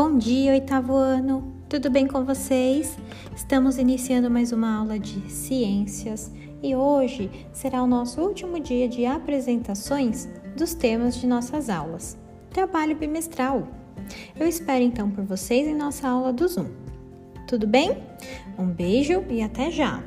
Bom dia, oitavo ano! Tudo bem com vocês? Estamos iniciando mais uma aula de ciências e hoje será o nosso último dia de apresentações dos temas de nossas aulas. Trabalho bimestral. Eu espero então por vocês em nossa aula do Zoom. Tudo bem? Um beijo e até já!